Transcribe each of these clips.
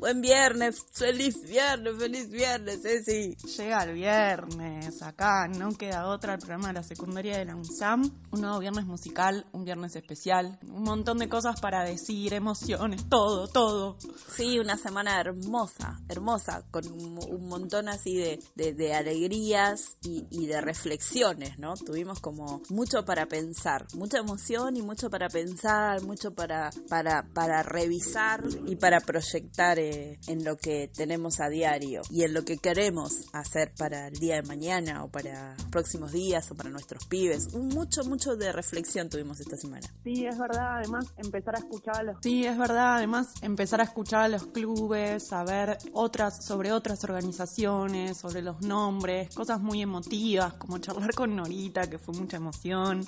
Buen viernes, feliz viernes, feliz viernes, Ceci. Llega el viernes, acá no queda otra, el programa de la secundaria de la UNSAM. Un nuevo viernes musical, un viernes especial, un montón de cosas para decir, emociones, todo, todo. Sí, una semana hermosa, hermosa, con un, montón así de, de, alegrías y, y, de reflexiones, ¿no? Tuvimos como mucho para pensar, mucha emoción y mucho para pensar, mucho para, para, para revisar y para proyectar. Eh, en lo que tenemos a diario y en lo que queremos hacer para el día de mañana o para próximos días o para nuestros pibes. Mucho, mucho de reflexión tuvimos esta semana. Sí, es verdad, además empezar a escuchar a los... Sí, es verdad, además empezar a escuchar a los clubes, saber otras, sobre otras organizaciones, sobre los nombres, cosas muy emotivas, como charlar con Norita, que fue mucha emoción.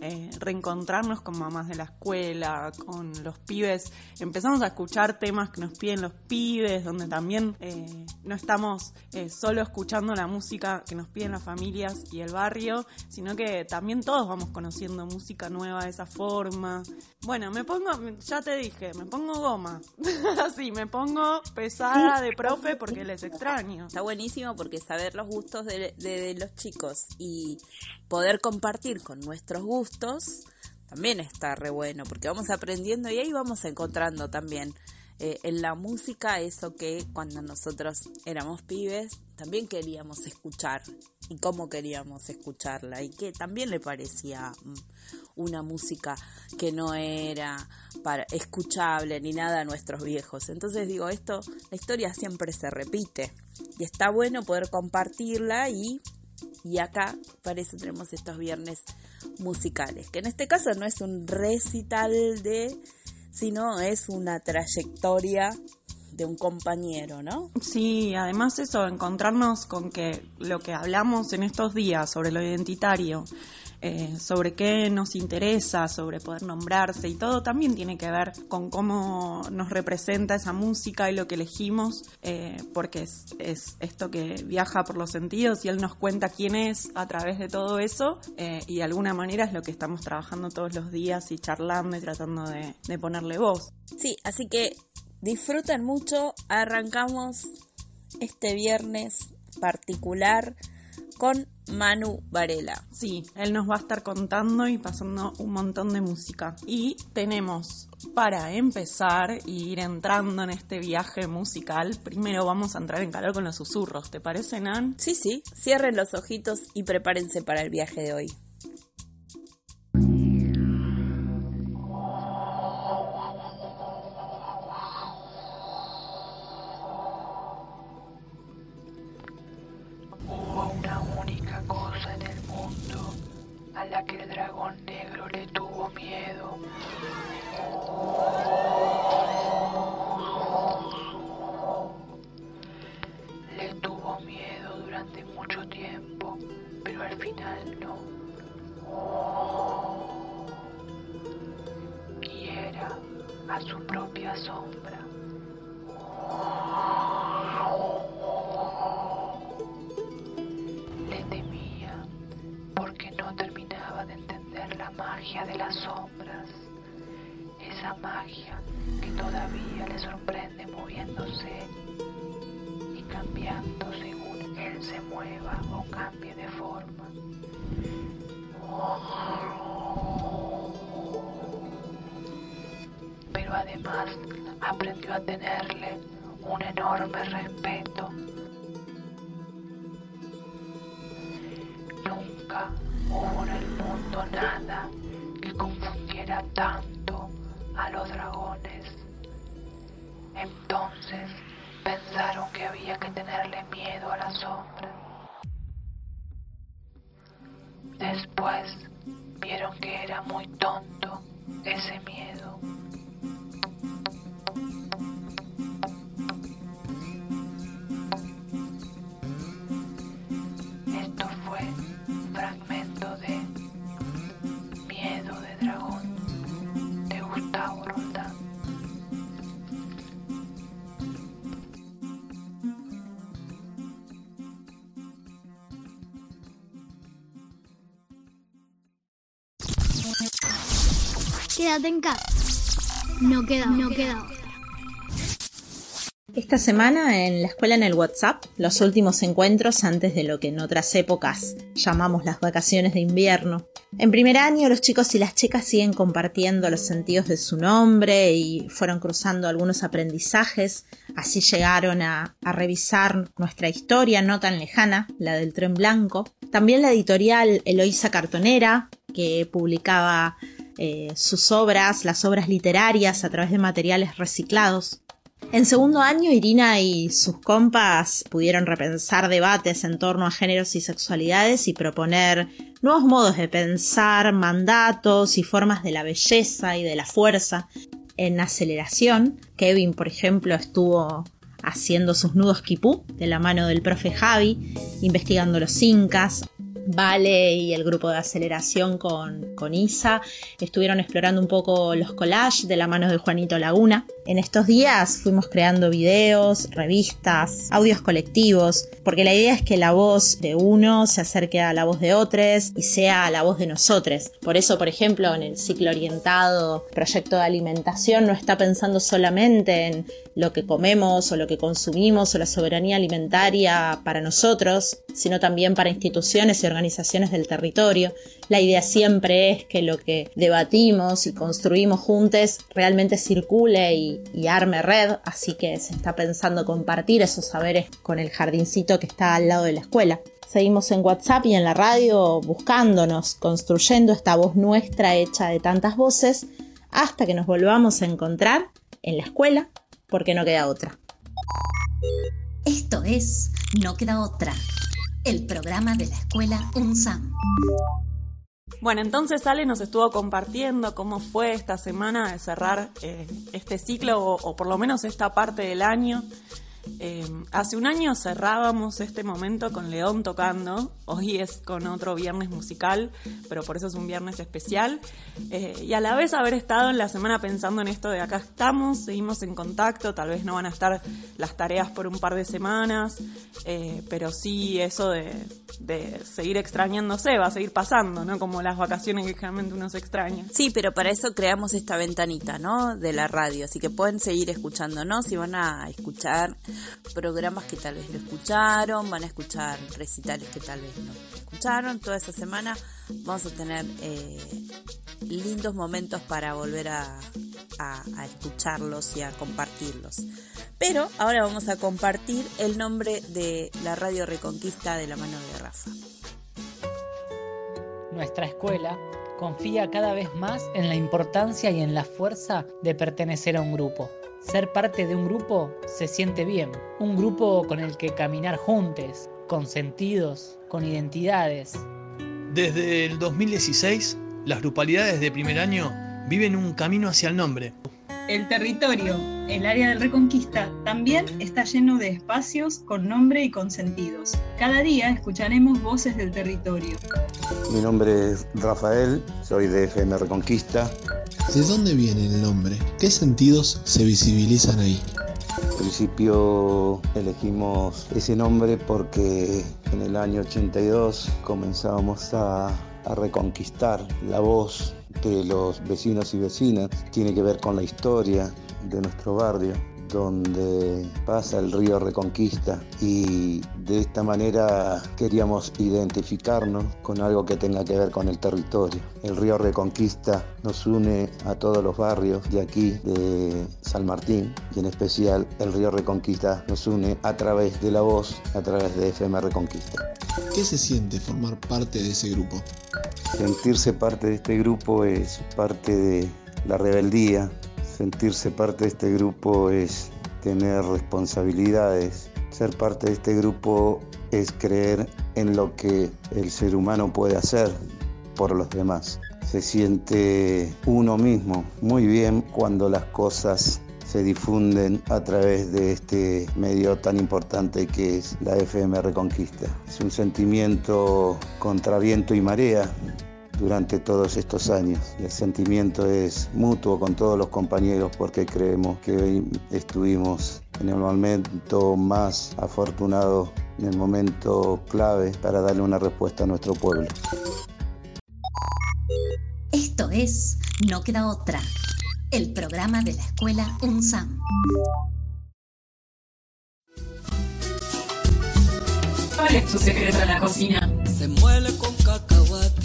Eh, reencontrarnos con mamás de la escuela, con los pibes. Empezamos a escuchar temas que nos piden los pibes, donde también eh, no estamos eh, solo escuchando la música que nos piden las familias y el barrio, sino que también todos vamos conociendo música nueva de esa forma. Bueno, me pongo, ya te dije, me pongo goma. Así, me pongo pesada de profe porque les extraño. Está buenísimo porque saber los gustos de los chicos y poder compartir con nuestros gustos también está re bueno, porque vamos aprendiendo y ahí vamos encontrando también eh, en la música eso que cuando nosotros éramos pibes también queríamos escuchar y cómo queríamos escucharla y que también le parecía mm, una música que no era para escuchable ni nada a nuestros viejos. Entonces digo, esto la historia siempre se repite y está bueno poder compartirla y y acá, para eso tenemos estos viernes musicales, que en este caso no es un recital de, sino es una trayectoria de un compañero, ¿no? Sí, además eso, encontrarnos con que lo que hablamos en estos días sobre lo identitario eh, sobre qué nos interesa, sobre poder nombrarse y todo también tiene que ver con cómo nos representa esa música y lo que elegimos, eh, porque es, es, esto que viaja por los sentidos y él nos cuenta quién es a través de todo eso eh, y de alguna manera es lo que estamos trabajando todos los días y charlando y tratando de, de ponerle voz. Sí, así que disfruten mucho, arrancamos este viernes particular con Manu Varela. Sí, él nos va a estar contando y pasando un montón de música. Y tenemos para empezar y ir entrando en este viaje musical, primero vamos a entrar en calor con los susurros, ¿te parece, Nan? Sí, sí, cierren los ojitos y prepárense para el viaje de hoy. Además aprendió a tenerle un enorme respeto. Nunca hubo en el mundo nada que confundiera tanto a los dragones. Entonces pensaron que había que tenerle miedo a la sombra. Después Quédate. No queda, no queda. Esta semana en la escuela en el WhatsApp, los últimos encuentros antes de lo que en otras épocas llamamos las vacaciones de invierno. En primer año los chicos y las chicas siguen compartiendo los sentidos de su nombre y fueron cruzando algunos aprendizajes, así llegaron a, a revisar nuestra historia no tan lejana, la del tren blanco. También la editorial Eloísa Cartonera, que publicaba eh, sus obras, las obras literarias a través de materiales reciclados. En segundo año, Irina y sus compas pudieron repensar debates en torno a géneros y sexualidades y proponer nuevos modos de pensar, mandatos y formas de la belleza y de la fuerza. En aceleración, Kevin, por ejemplo, estuvo haciendo sus nudos kipú de la mano del profe Javi, investigando los incas, Vale y el grupo de aceleración con, con, Isa estuvieron explorando un poco los collages de la mano de Juanito Laguna. En estos días fuimos creando videos, revistas, audios colectivos, porque la idea es que la voz de uno se acerque a la voz de otros y sea la voz de nosotros. Por eso, por ejemplo, en el ciclo orientado proyecto de alimentación no está pensando solamente en lo que comemos o lo que consumimos o la soberanía alimentaria para nosotros, sino también para instituciones y organizaciones del territorio. La idea siempre es que lo que debatimos y construimos juntos realmente circule y, arme red, así que se está pensando compartir esos saberes con el jardincito que está al lado de la escuela. Seguimos en WhatsApp y en la radio buscándonos, construyendo esta voz nuestra hecha de tantas voces, hasta que nos volvamos a encontrar en la escuela, porque no queda otra. Esto es No queda otra el programa de la escuela UNSAM. Bueno, entonces Ale nos estuvo compartiendo cómo fue esta semana de cerrar eh, este ciclo o, o, por lo menos esta parte del año. Eh, hace un año cerrábamos este momento con León tocando, hoy es con otro viernes musical, pero por eso es un viernes especial. Eh, y a la vez haber estado en la semana pensando en esto de acá estamos, seguimos en contacto, tal vez no van a estar las tareas por un par de semanas, eh, pero sí eso de, de, seguir extrañándose va a seguir pasando, ¿no? Como las vacaciones que generalmente uno se extraña. Sí, pero para eso creamos esta ventanita, ¿no? De la radio, así que pueden seguir escuchándonos y van a escuchar programas que tal vez lo escucharon, van a escuchar recitales que tal vez no escucharon. Toda esa semana vamos a tener eh, lindos momentos para volver a, escucharlos y a compartirlos. Pero ahora vamos a compartir el nombre de la Radio Reconquista de la mano de Rafa. Nuestra escuela confía cada vez más en la importancia y en la fuerza de pertenecer a un grupo. Ser parte de un grupo se siente bien, un grupo con el que caminar juntos, con sentidos, con identidades. Desde el 2016, las grupalidades de primer año viven un camino hacia el nombre. El territorio, el área de Reconquista, también está lleno de espacios con nombre y con sentidos. Cada día escucharemos voces del territorio. Mi nombre es Rafael, soy de FM Reconquista. ¿De dónde viene el nombre? ¿Qué sentidos se visibilizan ahí? Al principio elegimos ese nombre porque en el año 82 comenzábamos a, a reconquistar la voz de los vecinos y vecinas, tiene que ver con la historia de nuestro barrio donde pasa el río Reconquista y de esta manera queríamos identificarnos con algo que tenga que ver con el territorio. El río Reconquista nos une a todos los barrios de aquí, de San Martín, y en especial el río Reconquista nos une a través de la voz, a través de FM Reconquista. ¿Qué se siente formar parte de ese grupo? Sentirse parte de este grupo es parte de la rebeldía, Sentirse parte de este grupo es tener responsabilidades. Ser parte de este grupo es creer en lo que el ser humano puede hacer por los demás. Se siente uno mismo muy bien cuando las cosas se difunden a través de este medio tan importante que es la FM Reconquista. Es un sentimiento contra viento y marea, durante todos estos años. El sentimiento es mutuo con todos los compañeros porque creemos que hoy estuvimos en el momento más afortunado, en el momento clave para darle una respuesta a nuestro pueblo. Esto es No queda otra, el programa de la escuela UNSAM. ¿Cuál es tu secreto en la cocina? Se muele con cacahuate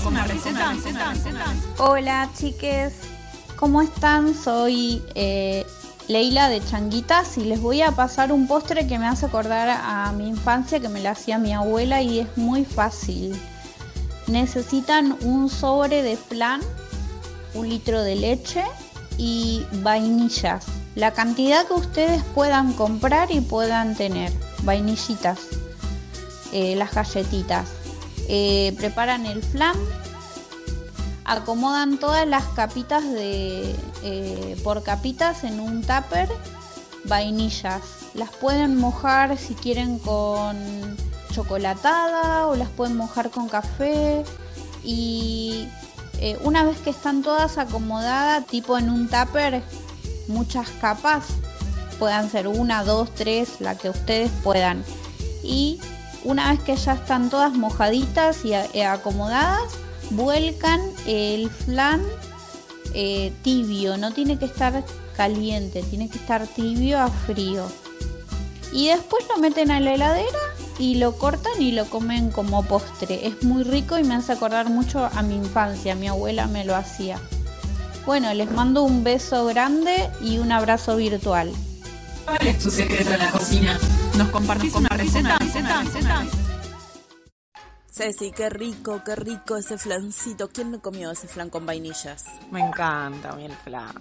compartís una receta. Hola chiques, ¿cómo están? Soy eh, Leila de Changuitas y les voy a pasar un postre que me hace acordar a mi infancia que me la hacía mi abuela y es muy fácil. Necesitan un sobre de flan, un litro de leche y vainillas. La cantidad que ustedes puedan comprar y puedan tener. Vainillitas, eh, las galletitas. Eh, preparan el flan, acomodan todas las capitas de eh, por capitas en un tupper vainillas. Las pueden mojar si quieren con chocolatada o las pueden mojar con café y eh, una vez que están todas acomodadas tipo en un tupper muchas capas puedan ser una, dos, tres, la que ustedes puedan y una vez que ya están todas mojaditas y acomodadas vuelcan el flan eh, tibio, no tiene que estar caliente, tiene que estar tibio a frío. Y después lo meten a la heladera y lo cortan y lo comen como postre. Es muy rico y me hace acordar mucho a mi infancia, mi abuela me lo hacía. Bueno, les mando un beso grande y un abrazo virtual. ¿Cuál es tu secreto en la cocina? ¿Nos compartís una receta? Ceci, qué rico, qué rico ese flancito. ¿Quién no comió ese flan con vainillas? Me encanta a mí el flan.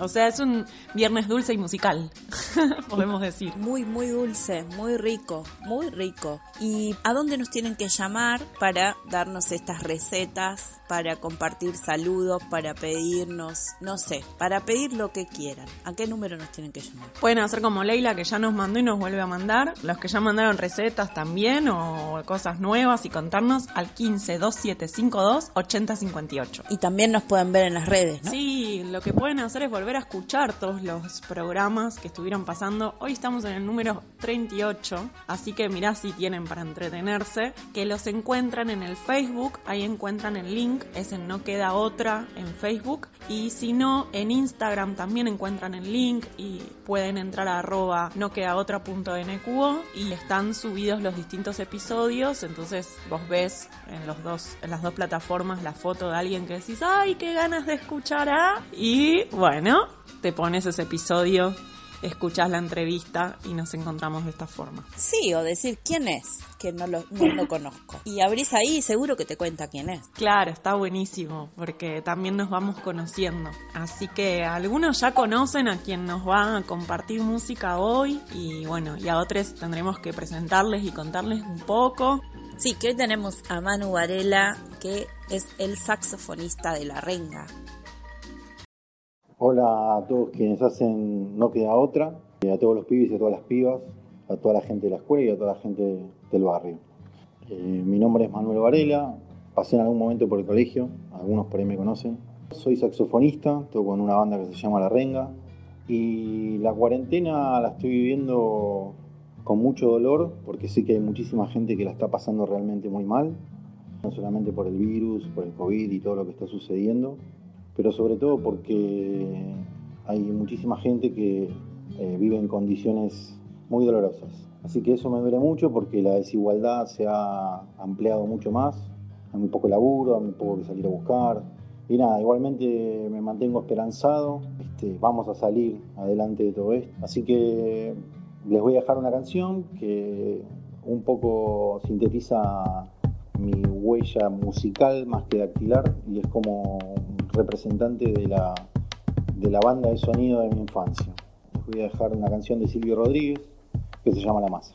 O sea, es un viernes dulce y musical, podemos decir. Muy, muy dulce, muy rico, muy rico. ¿Y a dónde nos tienen que llamar para darnos estas recetas, para compartir saludos, para pedirnos, no sé, para pedir lo que quieran? ¿A qué número nos tienen que llamar? Pueden hacer como Leila, que ya nos mandó y nos vuelve a mandar. Los que ya mandaron recetas también o cosas nuevas y contarnos al 15 2752 8058. Y también nos pueden ver en las redes, ¿no? Sí, lo que pueden hacer es volver a escuchar todos los programas que estuvieron pasando. Hoy estamos en el número 38, así que mirá si tienen para entretenerse, que los encuentran en el Facebook, ahí encuentran el link, es en No Queda Otra en Facebook, y si no, en Instagram también encuentran el link y pueden entrar a arroba no queda otra punto NQO y están subidos los distintos episodios, entonces vos ves en, los dos, en las dos plataformas la foto de alguien que decís, ay, qué ganas de escuchar a... Y bueno, te pones ese episodio, escuchás la entrevista y nos encontramos de esta forma. Sí, o decir quién es, que no lo, no lo conozco. Y abrís ahí y seguro que te cuenta quién es. Claro, está buenísimo, porque también nos vamos conociendo. Así que algunos ya conocen a quien nos va a compartir música hoy y bueno, y a otros tendremos que presentarles y contarles un poco. Sí, que hoy tenemos a Manu Varela, que es el saxofonista de La Renga. Hola a todos quienes hacen No Queda Otra, a todos los pibes y a todas las pibas, a toda la gente de la escuela y a toda la gente del barrio. Eh, mi nombre es Manuel Varela, pasé en algún momento por el colegio, algunos por ahí me conocen. Soy saxofonista, toco en una banda que se llama La Renga y la cuarentena la estoy viviendo con mucho dolor porque sé que hay muchísima gente que la está pasando realmente muy mal, no solamente por el virus, por el COVID y todo lo que está sucediendo, pero sobre todo porque hay muchísima gente que eh, vive en condiciones muy dolorosas. Así que eso me duele mucho porque la desigualdad se ha ampliado mucho más, hay muy poco laburo, hay muy poco que salir a buscar. Y nada, igualmente me mantengo esperanzado, este, vamos a salir adelante de todo esto. Así que les voy a dejar una canción que un poco sintetiza mi huella musical más que dactilar y es como representante de la, de la banda de sonido de mi infancia. Les voy a dejar una canción de Silvio Rodríguez que se llama La Masa.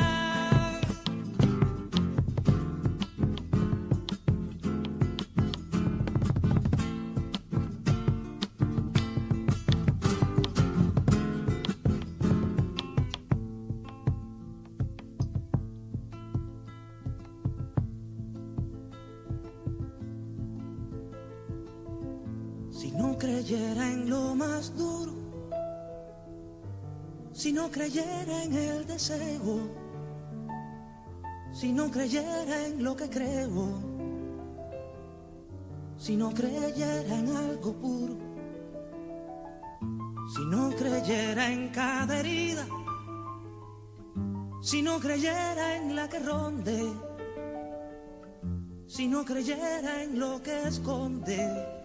Creyera en lo más duro, si no creyera en el deseo, si no creyera en lo que creo, si no creyera en algo puro, si no creyera en cada herida, si no creyera en la que ronde, si no creyera en lo que esconde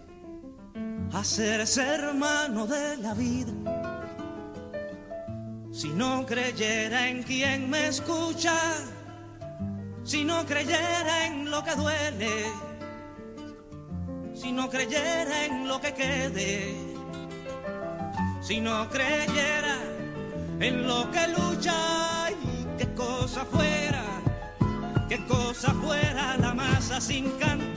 hacerse hermano de la vida. Si no creyera en quien me escucha, si no creyera en lo que duele, si no creyera en lo que quede, si no creyera en lo que lucha y qué cosa fuera, qué cosa fuera la masa sin cantera, un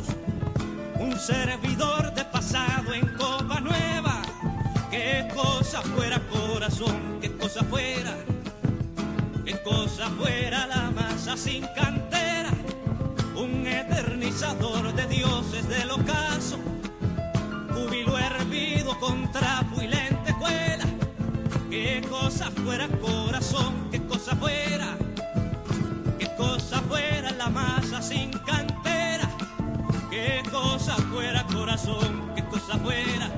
un servidor de pasado en copa nueva, qué cosa fuera corazón, qué cosa fuera, qué cosa fuera la masa sin cantera, un eternizador de dioses del ocaso, júbilo hervido con trapo y qué cosa fuera corazón, qué cosa fuera, qué cosa fuera la masa sin qué cosa fuera corazón, qué cosa fuera,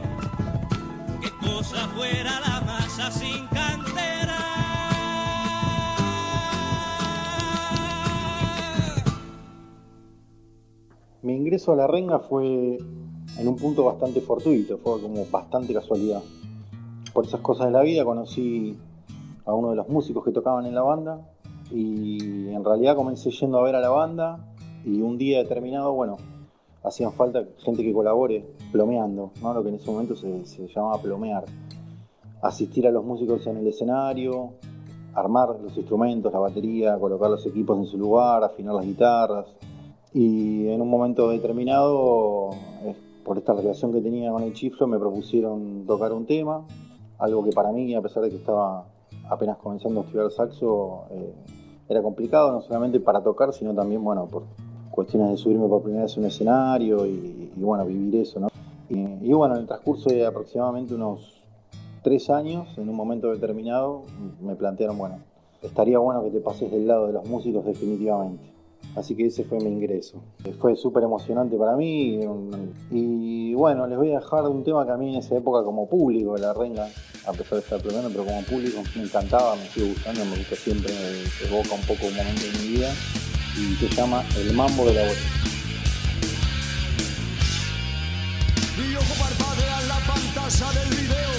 qué cosa fuera la masa sin cantera. Mi ingreso a la renga fue en un punto bastante fortuito, fue como bastante casualidad. Por esas cosas de la vida conocí a uno de los músicos que tocaban en la banda y en realidad comencé yendo a ver a la banda y un día determinado, bueno, hacían falta gente que colabore plomeando, ¿no? lo que en ese momento se, se llamaba plomear. Asistir a los músicos en el escenario, armar los instrumentos, la batería, colocar los equipos en su lugar, afinar las guitarras. Y en un momento determinado, eh, por esta relación que tenía con el chiflo, me propusieron tocar un tema, algo que para mí, a pesar de que estaba apenas comenzando a estudiar saxo, eh, era complicado, no solamente para tocar, sino también, bueno, por cuestiones de subirme por primera vez a un escenario y, y, bueno, vivir eso, ¿no? Y, y, bueno, en el transcurso de aproximadamente unos tres años, en un momento determinado, me plantearon, bueno, estaría bueno que te pases del lado de los músicos definitivamente. Así que ese fue mi ingreso. Fue súper emocionante para mí. Y bueno, les voy a dejar un tema que a mí en esa época como público la renga, a pesar de estar premiando, pero como público me encantaba, me sigue gustando, me gusta siempre, evoca un poco un momento de mi vida. Y se llama El Mambo de la Botella. Mi ojo parpadea la pantalla del video.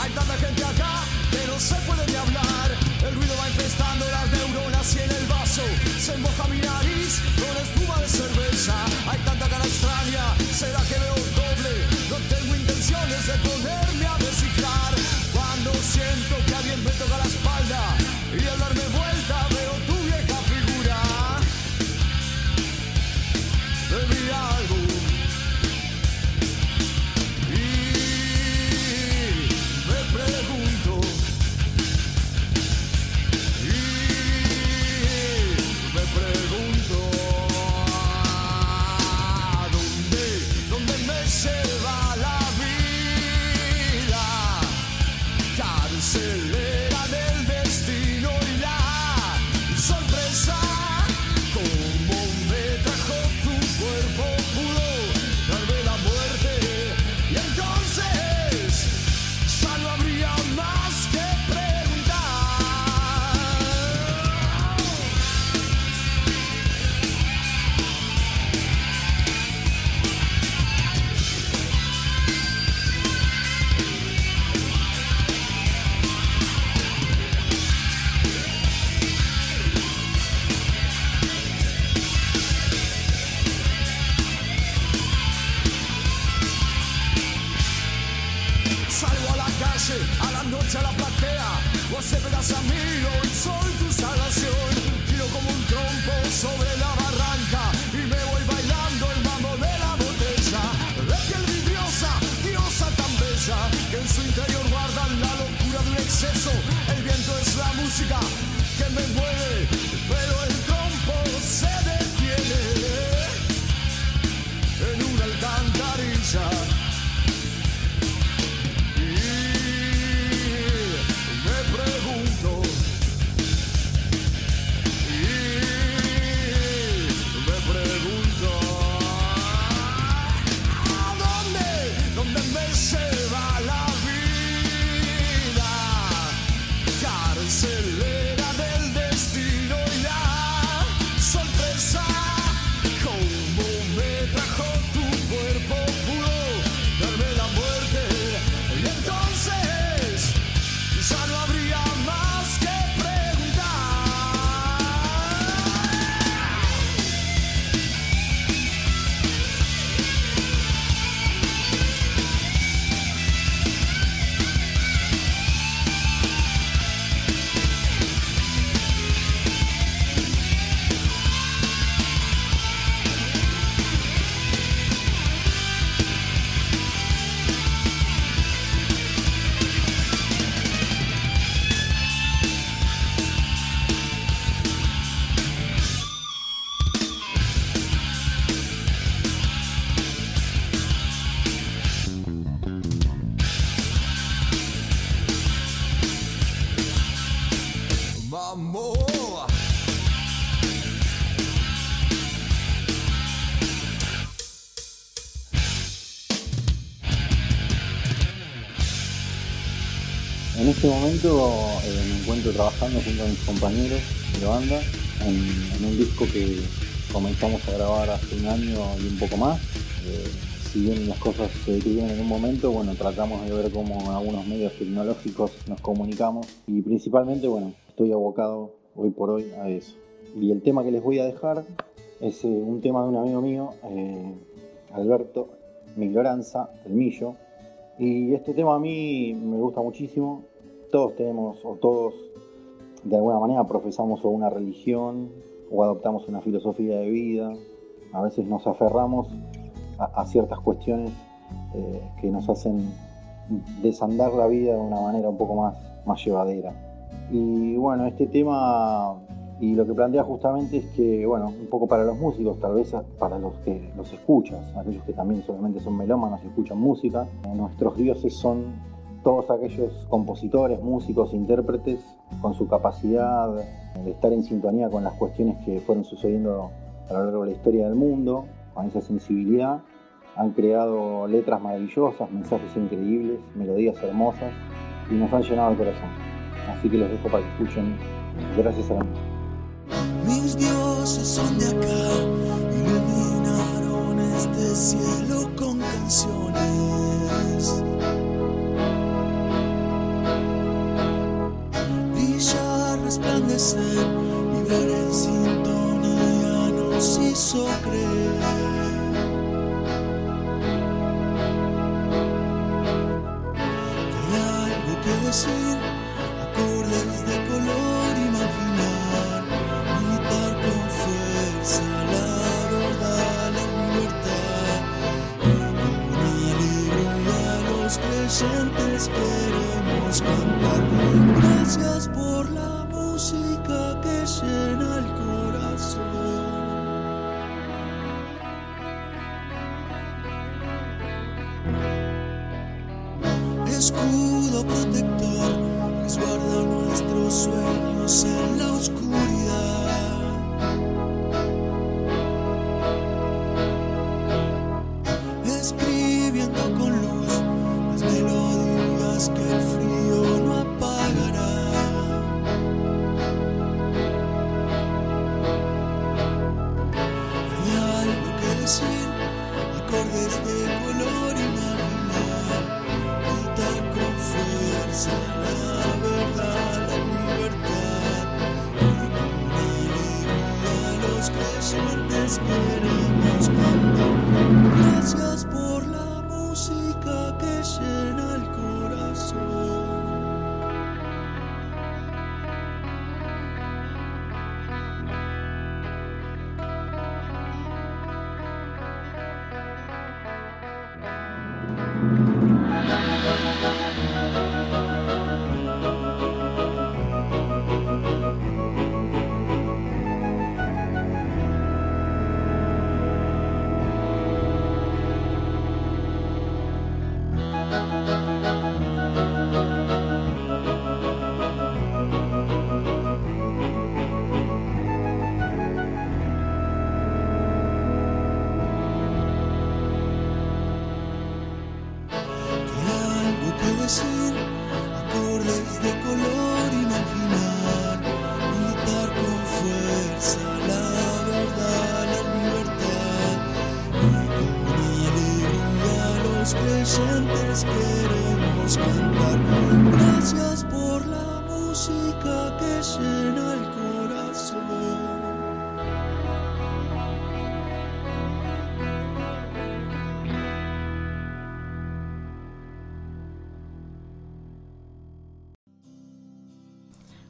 Hay tanta gente acá que no se puede ni hablar. El ruido va infestando las neuronas y en el vaso se moja mi nariz con espuma de cerveza. Hay tanta cara extraña, será que veo doble. No tengo intenciones de ponerme eh, me encuentro trabajando junto a mis compañeros de banda en, un disco que comenzamos a grabar hace un año y un poco más. Eh, si bien las cosas se detuvieron en un momento, bueno, tratamos de ver cómo algunos medios tecnológicos nos comunicamos y principalmente, bueno, estoy abocado hoy por hoy a eso. Y el tema que les voy a dejar es eh, un tema de un amigo mío, Alberto Migloranza, el Millo, y este tema a mí me gusta muchísimo. Todos tenemos, o todos de alguna manera profesamos o una religión o adoptamos una filosofía de vida. A veces nos aferramos a, ciertas cuestiones eh, que nos hacen desandar la vida de una manera un poco más, más llevadera. Y bueno, este tema y lo que plantea justamente es que, bueno, un poco para los músicos, tal vez para los que los escuchas, aquellos que también solamente son melómanos y escuchan música, nuestros dioses son todos aquellos compositores, músicos, intérpretes, con su capacidad de estar en sintonía con las cuestiones que fueron sucediendo a lo largo de la historia del mundo, con esa sensibilidad, han creado letras maravillosas, mensajes increíbles, melodías hermosas y nos han llenado el corazón. Así que los dejo para que escuchen. Gracias a la música. Mis dioses son de acá, iluminaron este cielo con canciones. Hizo creer. Algo que decir, But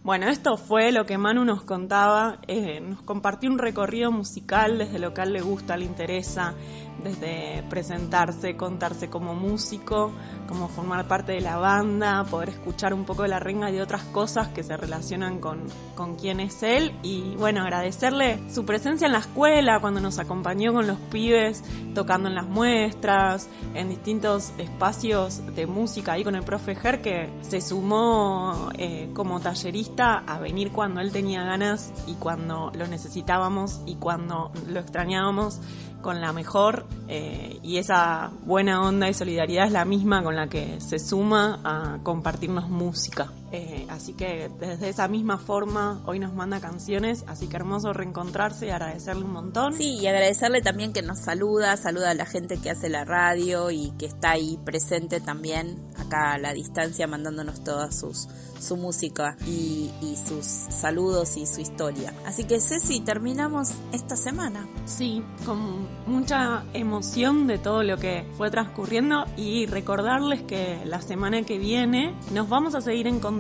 Bueno, esto fue lo que Manu nos contaba, eh, nos compartió un recorrido musical desde lo que a él le gusta, le interesa, desde presentarse, contarse como músico, como formar parte de la banda, poder escuchar un poco de la renga y de otras cosas que se relacionan con, con quién es él. Y bueno, agradecerle su presencia en la escuela, cuando nos acompañó con los pibes, tocando en las muestras, en distintos espacios de música, ahí con el profe Ger, que se sumó eh, como tallerista a venir cuando él tenía ganas y cuando lo necesitábamos y cuando lo extrañábamos con la mejor eh, y esa buena onda y solidaridad es la misma con la que se suma a compartirnos música. Eh, así que desde esa misma forma hoy nos manda canciones, así que hermoso reencontrarse y agradecerle un montón. Sí, y agradecerle también que nos saluda, saluda a la gente que hace la radio y que está ahí presente también acá a la distancia mandándonos toda sus, su música y, y sus saludos y su historia. Así que Ceci, terminamos esta semana. Sí, con mucha emoción de todo lo que fue transcurriendo y recordarles que la semana que viene nos vamos a seguir encontrando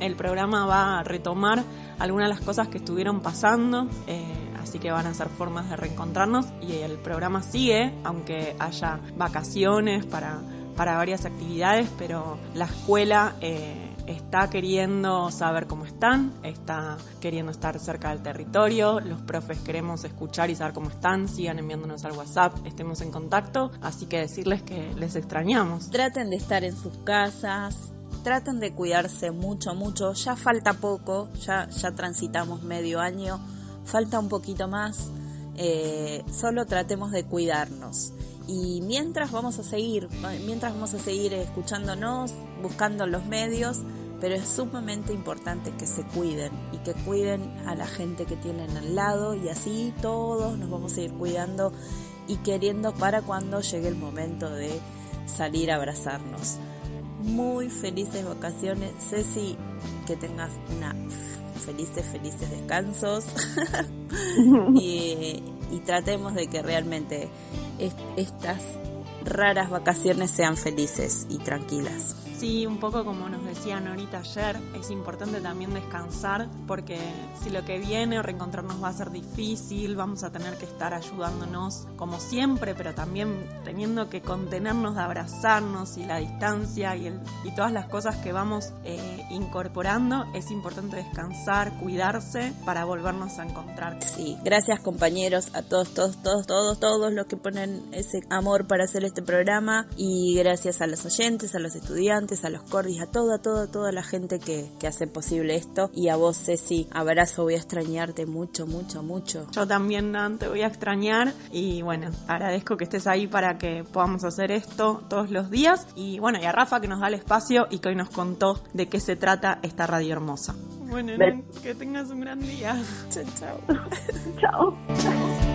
el programa va a retomar algunas de las cosas que estuvieron pasando, eh, así que van a ser formas de reencontrarnos y el programa sigue, aunque haya vacaciones para, para varias actividades, pero la escuela... Eh, está queriendo saber cómo están, está queriendo estar cerca del territorio, los profes queremos escuchar y saber cómo están, sigan enviándonos al WhatsApp, estemos en contacto, así que decirles que les extrañamos. Traten de estar en sus casas, traten de cuidarse mucho, mucho. Ya falta poco, ya, ya transitamos medio año, falta un poquito más. Eh, solo tratemos de cuidarnos. Y mientras vamos a seguir, mientras vamos a seguir escuchándonos, buscando los medios, pero es sumamente importante que se cuiden y que cuiden a la gente que tienen al lado y así todos nos vamos a ir cuidando y queriendo para cuando llegue el momento de salir a abrazarnos muy felices vacaciones. Ceci, que tengas una felices, felices descansos. y, y, tratemos de que realmente estas raras vacaciones sean felices y tranquilas. Sí, un poco como nos decían ahorita ayer, es importante también descansar porque si lo que viene o reencontrarnos va a ser difícil, vamos a tener que estar ayudándonos como siempre, pero también teniendo que contenernos de abrazarnos y la distancia y, todas las cosas que vamos eh, incorporando, es importante descansar, cuidarse para volvernos a encontrar. Sí, gracias compañeros a todos, todos, todos, todos, todos los que ponen ese amor para hacer este programa y gracias a los oyentes, a los estudiantes a los cordis, a toda, toda, toda la gente que, que hace posible esto. Y a vos, Ceci, abrazo, voy a extrañarte mucho, mucho, mucho. Yo también, Dan, te voy a extrañar. Y bueno, agradezco que estés ahí para que podamos hacer esto todos los días. Y bueno, y a Rafa que nos da el espacio y que hoy nos contó de qué se trata esta radio hermosa. Bueno, que tengas un gran día. chao, chao. chao.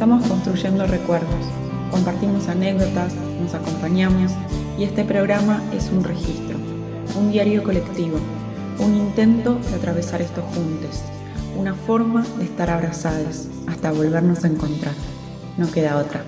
Estamos construyendo recuerdos, compartimos anécdotas, nos acompañamos y este programa es un registro, un diario colectivo, un intento de atravesar estos juntos, una forma de estar abrazados hasta volvernos a encontrar. No queda otra.